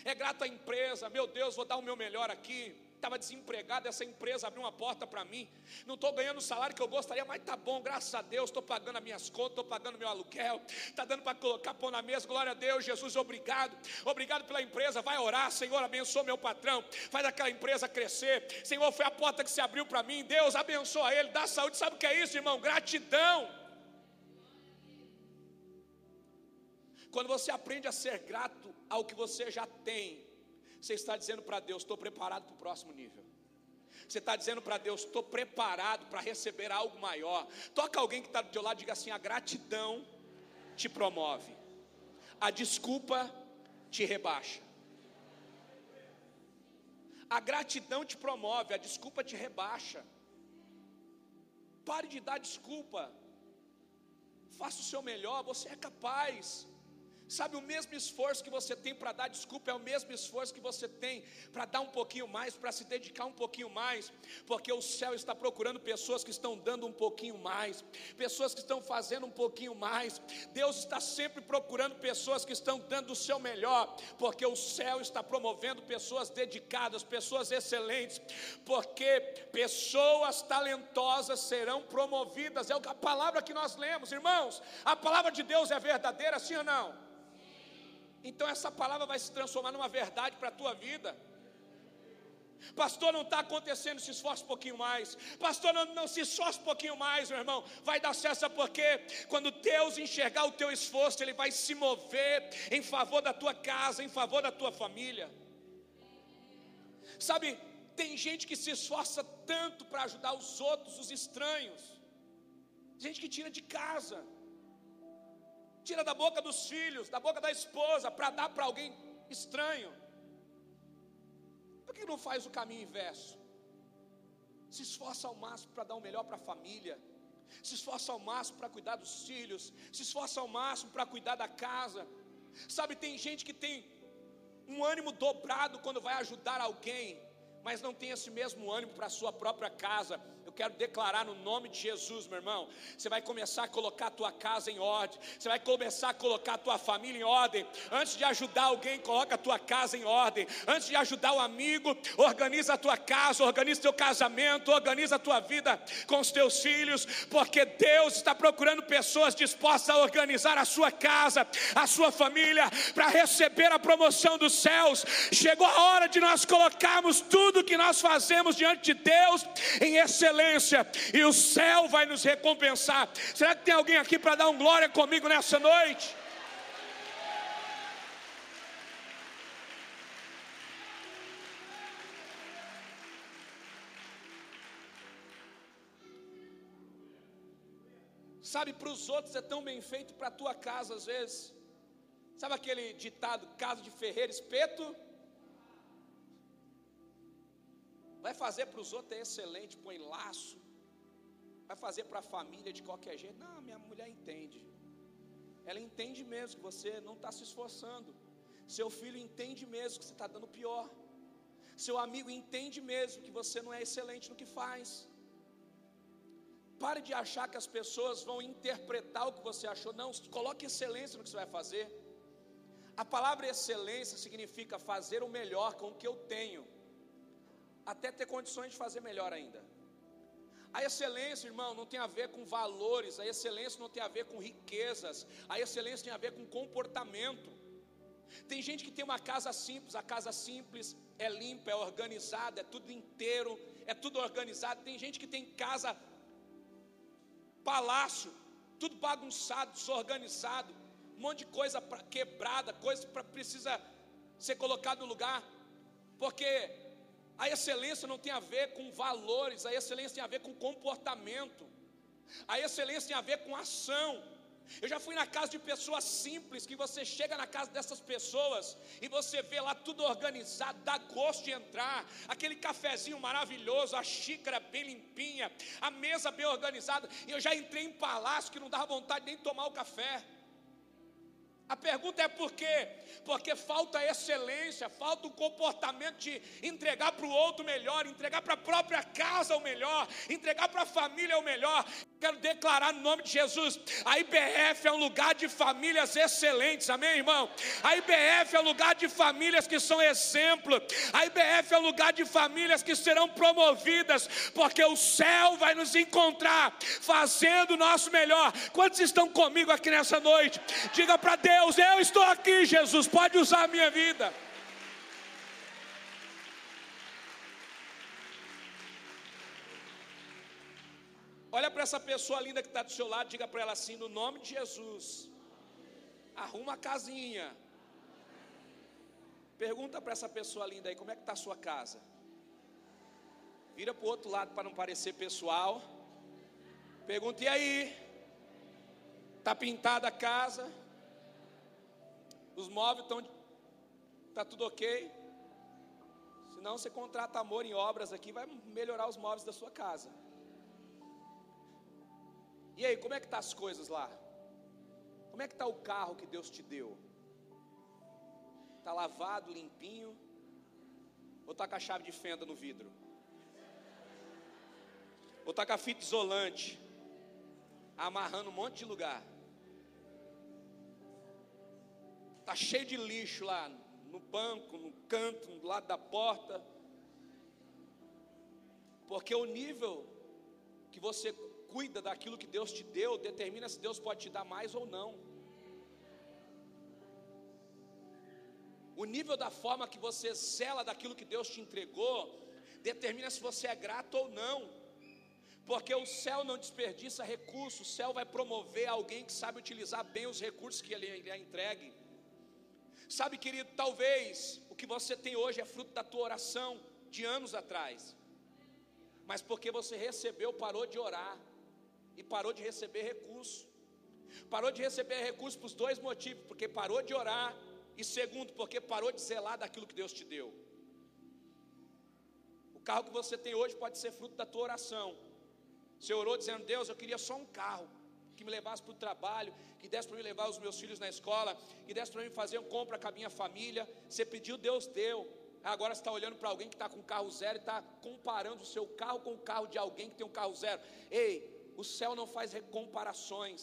é grato à empresa, meu Deus, vou dar o meu melhor aqui estava desempregado, essa empresa abriu uma porta para mim. Não estou ganhando o salário que eu gostaria, mas tá bom, graças a Deus, estou pagando as minhas contas, estou pagando meu aluguel, está dando para colocar pão na mesa, glória a Deus, Jesus, obrigado, obrigado pela empresa, vai orar, Senhor, abençoa meu patrão, faz aquela empresa crescer, Senhor, foi a porta que se abriu para mim, Deus abençoa ele, dá saúde, sabe o que é isso, irmão? Gratidão. Quando você aprende a ser grato ao que você já tem, você está dizendo para Deus: estou preparado para o próximo nível. Você está dizendo para Deus: estou preparado para receber algo maior. Toca alguém que está do teu lado e diga assim: a gratidão te promove, a desculpa te rebaixa. A gratidão te promove, a desculpa te rebaixa. Pare de dar desculpa. Faça o seu melhor, você é capaz. Sabe, o mesmo esforço que você tem para dar desculpa é o mesmo esforço que você tem para dar um pouquinho mais, para se dedicar um pouquinho mais, porque o céu está procurando pessoas que estão dando um pouquinho mais, pessoas que estão fazendo um pouquinho mais. Deus está sempre procurando pessoas que estão dando o seu melhor, porque o céu está promovendo pessoas dedicadas, pessoas excelentes, porque pessoas talentosas serão promovidas. É a palavra que nós lemos, irmãos. A palavra de Deus é verdadeira, sim ou não? Então essa palavra vai se transformar numa verdade para a tua vida. Pastor, não está acontecendo, se esforce um pouquinho mais. Pastor, não, não se esforce um pouquinho mais, meu irmão. Vai dar certo, porque quando Deus enxergar o teu esforço, Ele vai se mover em favor da tua casa, em favor da tua família. Sabe, tem gente que se esforça tanto para ajudar os outros, os estranhos. Gente que tira de casa tira da boca dos filhos, da boca da esposa, para dar para alguém estranho. não faz o caminho inverso? Se esforça ao máximo para dar o melhor para a família, se esforça ao máximo para cuidar dos filhos, se esforça ao máximo para cuidar da casa. Sabe, tem gente que tem um ânimo dobrado quando vai ajudar alguém, mas não tem esse mesmo ânimo para a sua própria casa. Eu quero declarar no nome de Jesus, meu irmão. Você vai começar a colocar a tua casa em ordem. Você vai começar a colocar a tua família em ordem. Antes de ajudar alguém, coloca a tua casa em ordem. Antes de ajudar o um amigo, organiza a tua casa, organiza teu casamento, organiza a tua vida com os teus filhos, porque Deus está procurando pessoas dispostas a organizar a sua casa, a sua família, para receber a promoção dos céus. Chegou a hora de nós colocarmos tudo que nós fazemos diante de Deus em excelência excelência, e o céu vai nos recompensar. Será que tem alguém aqui para dar um glória comigo nessa noite? Sabe, para os outros é tão bem feito, para a tua casa às vezes. Sabe aquele ditado, casa de ferreiro, espeto? Vai fazer para os outros é excelente, põe laço. Vai fazer para a família de qualquer jeito. Não, minha mulher entende. Ela entende mesmo que você não está se esforçando. Seu filho entende mesmo que você está dando pior. Seu amigo entende mesmo que você não é excelente no que faz. Pare de achar que as pessoas vão interpretar o que você achou. Não, coloque excelência no que você vai fazer. A palavra excelência significa fazer o melhor com o que eu tenho até ter condições de fazer melhor ainda. A excelência, irmão, não tem a ver com valores, a excelência não tem a ver com riquezas, a excelência tem a ver com comportamento. Tem gente que tem uma casa simples, a casa simples é limpa, é organizada, é tudo inteiro, é tudo organizado. Tem gente que tem casa palácio, tudo bagunçado, desorganizado, um monte de coisa quebrada, coisa que precisa ser colocado no lugar, porque a excelência não tem a ver com valores, a excelência tem a ver com comportamento, a excelência tem a ver com ação. Eu já fui na casa de pessoas simples, que você chega na casa dessas pessoas e você vê lá tudo organizado, dá gosto de entrar, aquele cafezinho maravilhoso, a xícara bem limpinha, a mesa bem organizada. E eu já entrei em palácio que não dava vontade nem tomar o café. A pergunta é por quê? Porque falta excelência, falta o comportamento de entregar para o outro melhor, entregar para a própria casa o melhor, entregar para a família o melhor. Quero declarar no nome de Jesus: a IBF é um lugar de famílias excelentes, amém, irmão? A IBF é um lugar de famílias que são exemplo, a IBF é um lugar de famílias que serão promovidas, porque o céu vai nos encontrar fazendo o nosso melhor. Quantos estão comigo aqui nessa noite? Diga para Deus: Eu estou aqui, Jesus, pode usar a minha vida. Olha para essa pessoa linda que está do seu lado, diga para ela assim: no nome de Jesus, arruma a casinha. Pergunta para essa pessoa linda aí: como é que está a sua casa? Vira para o outro lado para não parecer pessoal. Pergunta: e aí? Está pintada a casa? Os móveis estão. Está tudo ok? Senão você contrata amor em obras aqui, vai melhorar os móveis da sua casa. E aí, como é que tá as coisas lá? Como é que está o carro que Deus te deu? Está lavado, limpinho? Ou está com a chave de fenda no vidro? Ou está com a fita isolante? Amarrando um monte de lugar? Está cheio de lixo lá no banco, no canto, do lado da porta. Porque o nível que você cuida daquilo que Deus te deu, determina se Deus pode te dar mais ou não. O nível da forma que você zela daquilo que Deus te entregou, determina se você é grato ou não. Porque o céu não desperdiça recursos, o céu vai promover alguém que sabe utilizar bem os recursos que ele lhe entregue. Sabe, querido, talvez o que você tem hoje é fruto da tua oração de anos atrás, mas porque você recebeu, parou de orar e parou de receber recurso. Parou de receber recurso por dois motivos: porque parou de orar, e segundo, porque parou de zelar daquilo que Deus te deu. O carro que você tem hoje pode ser fruto da tua oração. Você orou dizendo: Deus, eu queria só um carro que me levasse para o trabalho, que desse para me levar os meus filhos na escola, que desse para mim fazer uma compra com a minha família. Você pediu, Deus deu. Agora você está olhando para alguém que está com carro zero e está comparando o seu carro com o carro de alguém que tem um carro zero. Ei, o céu não faz recomparações.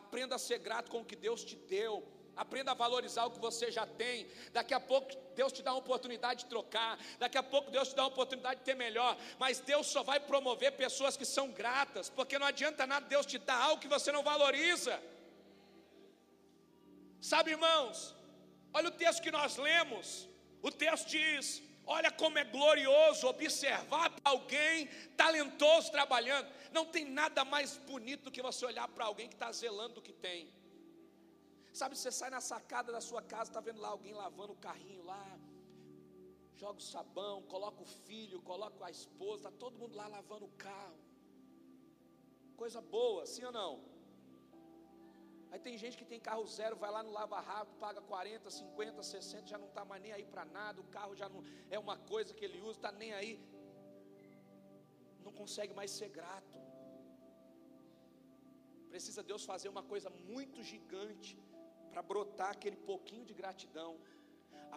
Aprenda a ser grato com o que Deus te deu. Aprenda a valorizar o que você já tem. Daqui a pouco Deus te dá uma oportunidade de trocar. Daqui a pouco Deus te dá uma oportunidade de ter melhor. Mas Deus só vai promover pessoas que são gratas. Porque não adianta nada Deus te dar algo que você não valoriza. Sabe, irmãos? Olha o texto que nós lemos. O texto diz: Olha como é glorioso observar alguém talentoso trabalhando. Não tem nada mais bonito do que você olhar para alguém que está zelando do que tem. Sabe, você sai na sacada da sua casa, está vendo lá alguém lavando o carrinho lá, joga o sabão, coloca o filho, coloca a esposa, está todo mundo lá lavando o carro. Coisa boa, sim ou não? Aí tem gente que tem carro zero, vai lá no Lava Rápido, paga 40, 50, 60, já não está mais nem aí para nada, o carro já não é uma coisa que ele usa, está nem aí. Não consegue mais ser grato. Precisa Deus fazer uma coisa muito gigante para brotar aquele pouquinho de gratidão.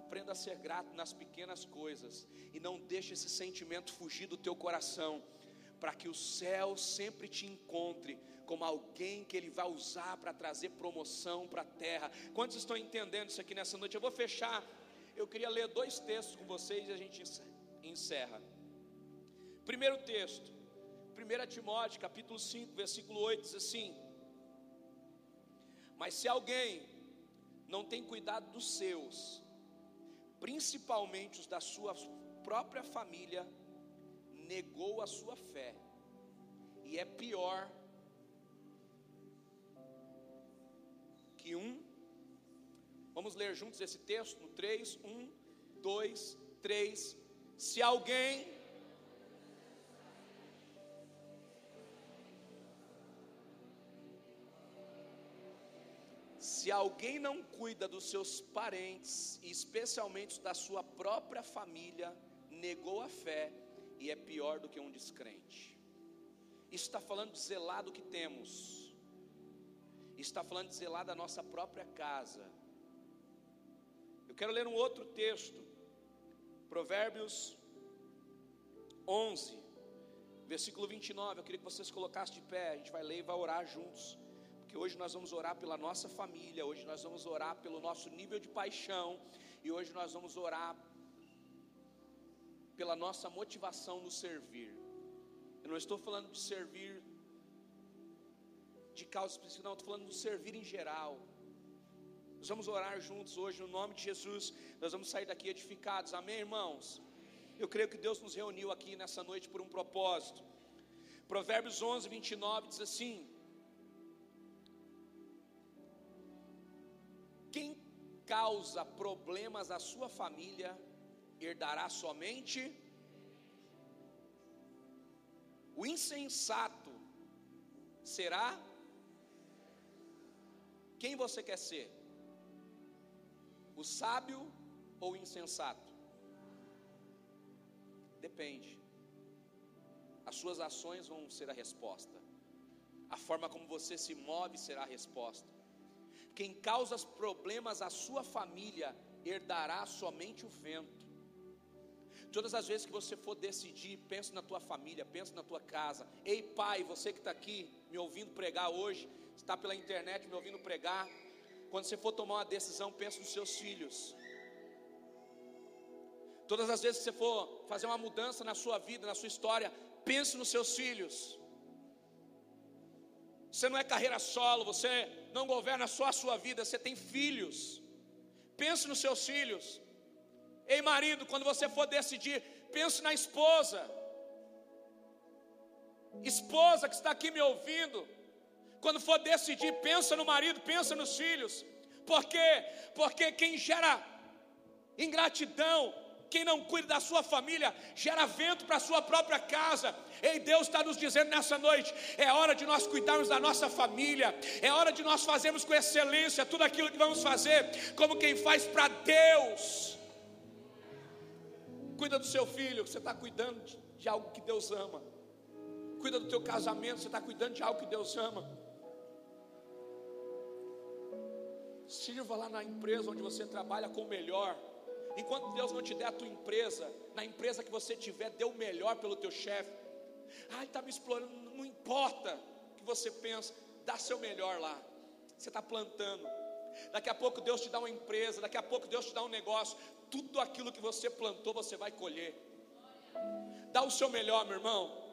Aprenda a ser grato nas pequenas coisas e não deixe esse sentimento fugir do teu coração, para que o céu sempre te encontre como alguém que ele vai usar para trazer promoção para a terra. Quantos estão entendendo isso aqui nessa noite? Eu vou fechar. Eu queria ler dois textos com vocês e a gente encerra. Primeiro texto, 1 Timóteo, capítulo 5, versículo 8, diz assim: Mas se alguém não tem cuidado dos seus, principalmente os da sua própria família, negou a sua fé, e é pior que um. Vamos ler juntos esse texto no 3, 1, 2, 3. Se alguém Se alguém não cuida dos seus parentes, e especialmente da sua própria família, negou a fé e é pior do que um descrente. Isso está falando de zelar do que temos, está falando de zelar da nossa própria casa. Eu quero ler um outro texto, Provérbios 11, versículo 29. Eu queria que vocês colocassem de pé, a gente vai ler e vai orar juntos que hoje nós vamos orar pela nossa família, hoje nós vamos orar pelo nosso nível de paixão, e hoje nós vamos orar pela nossa motivação no servir. Eu não estou falando de servir de causa específica, não, estou falando de servir em geral. Nós vamos orar juntos hoje no nome de Jesus. Nós vamos sair daqui edificados. Amém, irmãos? Eu creio que Deus nos reuniu aqui nessa noite por um propósito. Provérbios 11, 29 diz assim: Quem causa problemas à sua família herdará somente o insensato será quem você quer ser? O sábio ou o insensato? Depende. As suas ações vão ser a resposta. A forma como você se move será a resposta. Quem causa problemas à sua família herdará somente o vento. Todas as vezes que você for decidir, pense na tua família, pense na tua casa. Ei, pai, você que está aqui me ouvindo pregar hoje, está pela internet me ouvindo pregar. Quando você for tomar uma decisão, pense nos seus filhos. Todas as vezes que você for fazer uma mudança na sua vida, na sua história, pense nos seus filhos. Você não é carreira solo, você não governa só a sua vida, você tem filhos. Pense nos seus filhos. Ei, marido, quando você for decidir, pense na esposa. Esposa que está aqui me ouvindo, quando for decidir, pensa no marido, pensa nos filhos. Por quê? Porque quem gera ingratidão, quem não cuida da sua família, gera vento para a sua própria casa. Ei, Deus está nos dizendo nessa noite: é hora de nós cuidarmos da nossa família, é hora de nós fazermos com excelência tudo aquilo que vamos fazer, como quem faz para Deus. Cuida do seu filho, você está cuidando de, algo que Deus ama. Cuida do teu casamento, você está cuidando de algo que Deus ama. Sirva lá na empresa onde você trabalha com o melhor. Enquanto Deus não te der a tua empresa, na empresa que você tiver, dê o melhor pelo teu chefe. Ai, está me explorando, não importa o que você pensa, dá seu melhor lá. Você está plantando. Daqui a pouco Deus te dá uma empresa, daqui a pouco Deus te dá um negócio. Tudo aquilo que você plantou, você vai colher. Dá o seu melhor, meu irmão.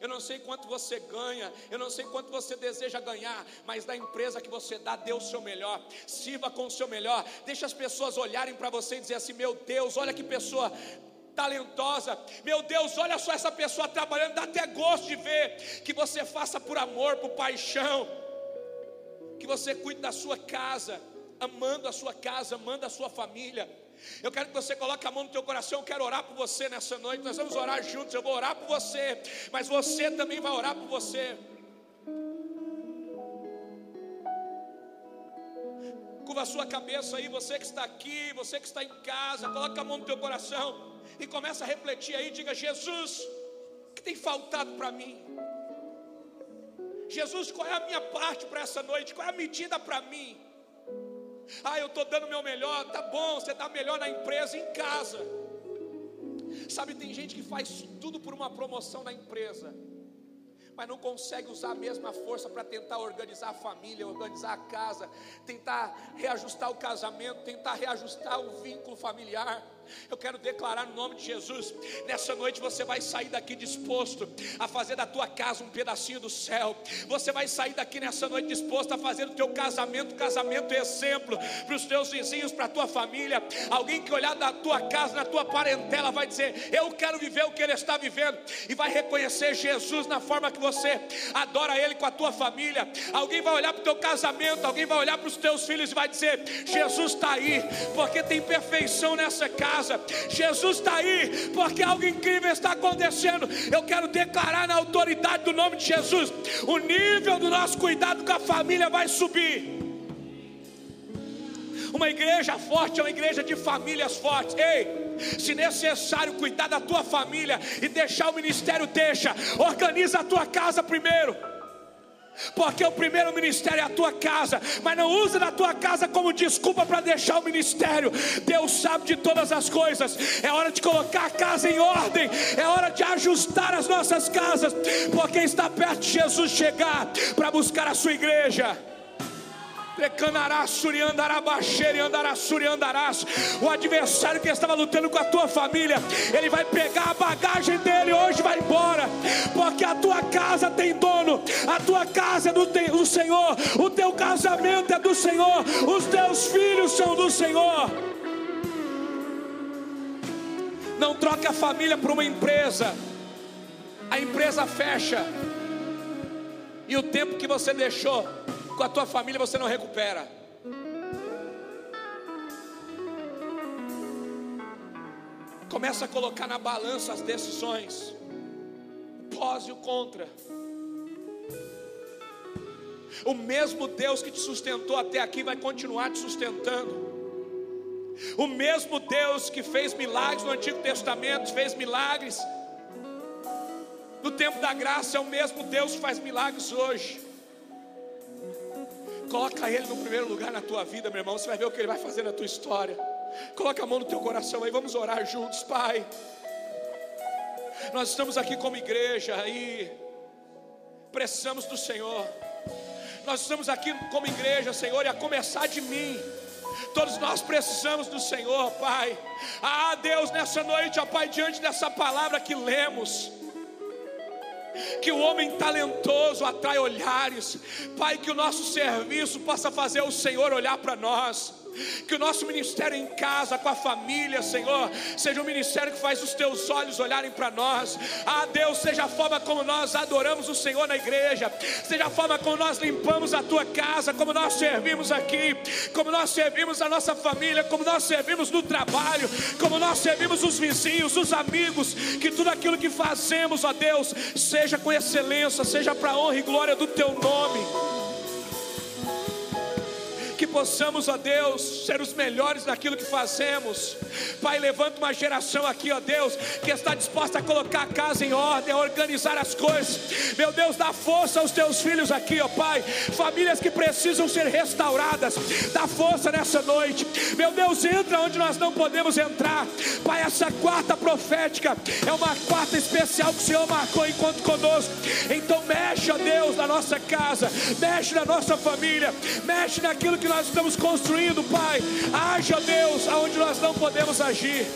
Eu não sei quanto você ganha, eu não sei quanto você deseja ganhar, mas da empresa que você dá, dê o seu melhor, sirva com o seu melhor, deixa as pessoas olharem para você e dizer assim: meu Deus, olha que pessoa talentosa. Meu Deus, olha só essa pessoa trabalhando, dá até gosto de ver que você faça por amor, por paixão. Que você cuide da sua casa, amando a sua casa, amando a sua família. Eu quero que você coloque a mão no teu coração. Eu quero orar por você nessa noite. Nós vamos orar juntos. Eu vou orar por você, mas você também vai orar por você. Curva a sua cabeça aí, você que está aqui, você que está em casa, coloque a mão no teu coração e começa a refletir aí, diga: Jesus, o que tem faltado para mim? Jesus, qual é a minha parte para essa noite? Qual é a medida para mim? Ah, eu estou dando meu melhor, tá bom, você dá melhor na empresa, em casa. Sabe, tem gente que faz tudo por uma promoção na empresa, mas não consegue usar a mesma força para tentar organizar a família, organizar a casa, tentar reajustar o casamento, tentar reajustar o vínculo familiar. Eu quero declarar no nome de Jesus: nessa noite você vai sair daqui disposto a fazer da tua casa um pedacinho do céu. Você vai sair daqui nessa noite disposto a fazer do teu casamento casamento exemplo para os teus vizinhos, para a tua família. Alguém que olhar da tua casa, na tua parentela, vai dizer: Eu quero viver o que ele está vivendo, e vai reconhecer Jesus na forma que você adora Ele com a tua família. Alguém vai olhar para o teu casamento, alguém vai olhar para os teus filhos e vai dizer: Jesus está aí, porque tem perfeição nessa casa casa. Jesus está aí, porque algo incrível está acontecendo. Eu quero declarar na autoridade do nome de Jesus: o nível do nosso cuidado com a família vai subir. Uma igreja forte é uma igreja de famílias fortes. Ei, se necessário cuidar da tua família e deixar o ministério, deixa. Organiza a tua casa primeiro porque o primeiro ministério é a tua casa, mas não usa da tua casa como desculpa para deixar o ministério. Deus sabe de todas as coisas. É hora de colocar a casa em ordem, é hora de ajustar as nossas casas, porque está perto de Jesus chegar para buscar a sua igreja. O adversário que estava lutando com a tua família, ele vai pegar a bagagem dele hoje vai embora, porque a tua casa tem dono, a tua casa é do, do Senhor, o teu casamento é do Senhor, os teus filhos são do Senhor. Não troque a família por uma empresa. A empresa fecha. E o tempo que você deixou com a tua família você não recupera. Começa a colocar na balança as decisões, o pós e o contra. O mesmo Deus que te sustentou até aqui vai continuar te sustentando. O mesmo Deus que fez milagres no Antigo Testamento, fez milagres no tempo da graça, é o mesmo Deus que faz milagres hoje. Coloca Ele no primeiro lugar na tua vida, meu irmão. Você vai ver o que Ele vai fazer na tua história. Coloca a mão no teu coração aí, vamos orar juntos, Pai. Nós estamos aqui como igreja e precisamos do Senhor. Nós estamos aqui como igreja, Senhor, e a começar de mim. Todos nós precisamos do Senhor, Pai. Ah, Deus, nessa noite, ó Pai, diante dessa palavra que lemos que o homem talentoso atrai olhares, Pai, que o nosso serviço possa fazer o Senhor olhar para nós que o nosso ministério em casa, com a família, Senhor, seja um ministério que faz os teus olhos olharem para nós. Ah, Deus, seja a forma como nós adoramos o Senhor na igreja, seja a forma como nós limpamos a tua casa, como nós servimos aqui, como nós servimos a nossa família, como nós servimos no trabalho, como nós servimos os vizinhos, os amigos, que tudo aquilo que fazemos, ó Deus, seja com excelência, seja para honra e glória do teu nome possamos, ó Deus, ser os melhores naquilo que fazemos. Pai, levanta uma geração aqui, ó Deus, que está disposta a colocar a casa em ordem, a organizar as coisas. Meu Deus, dá força aos teus filhos aqui, ó Pai. Famílias que precisam ser restauradas. Dá força nessa noite. Meu Deus, entra onde nós não podemos entrar. Pai, essa quarta profética é uma quarta especial que o Senhor marcou enquanto conosco. Então mexe, ó Deus, na nossa casa, mexe na nossa família, mexe naquilo que nós estamos construindo, Pai. Haja, Deus, aonde nós não podemos agir.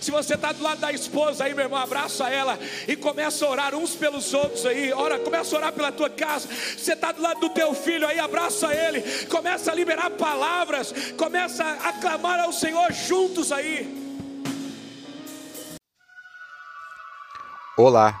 Se você está do lado da esposa aí, meu irmão, abraça ela e começa a orar uns pelos outros aí. Ora, começa a orar pela tua casa. Você está do lado do teu filho aí, abraça ele. Começa a liberar palavras. Começa a clamar ao Senhor juntos aí. Olá,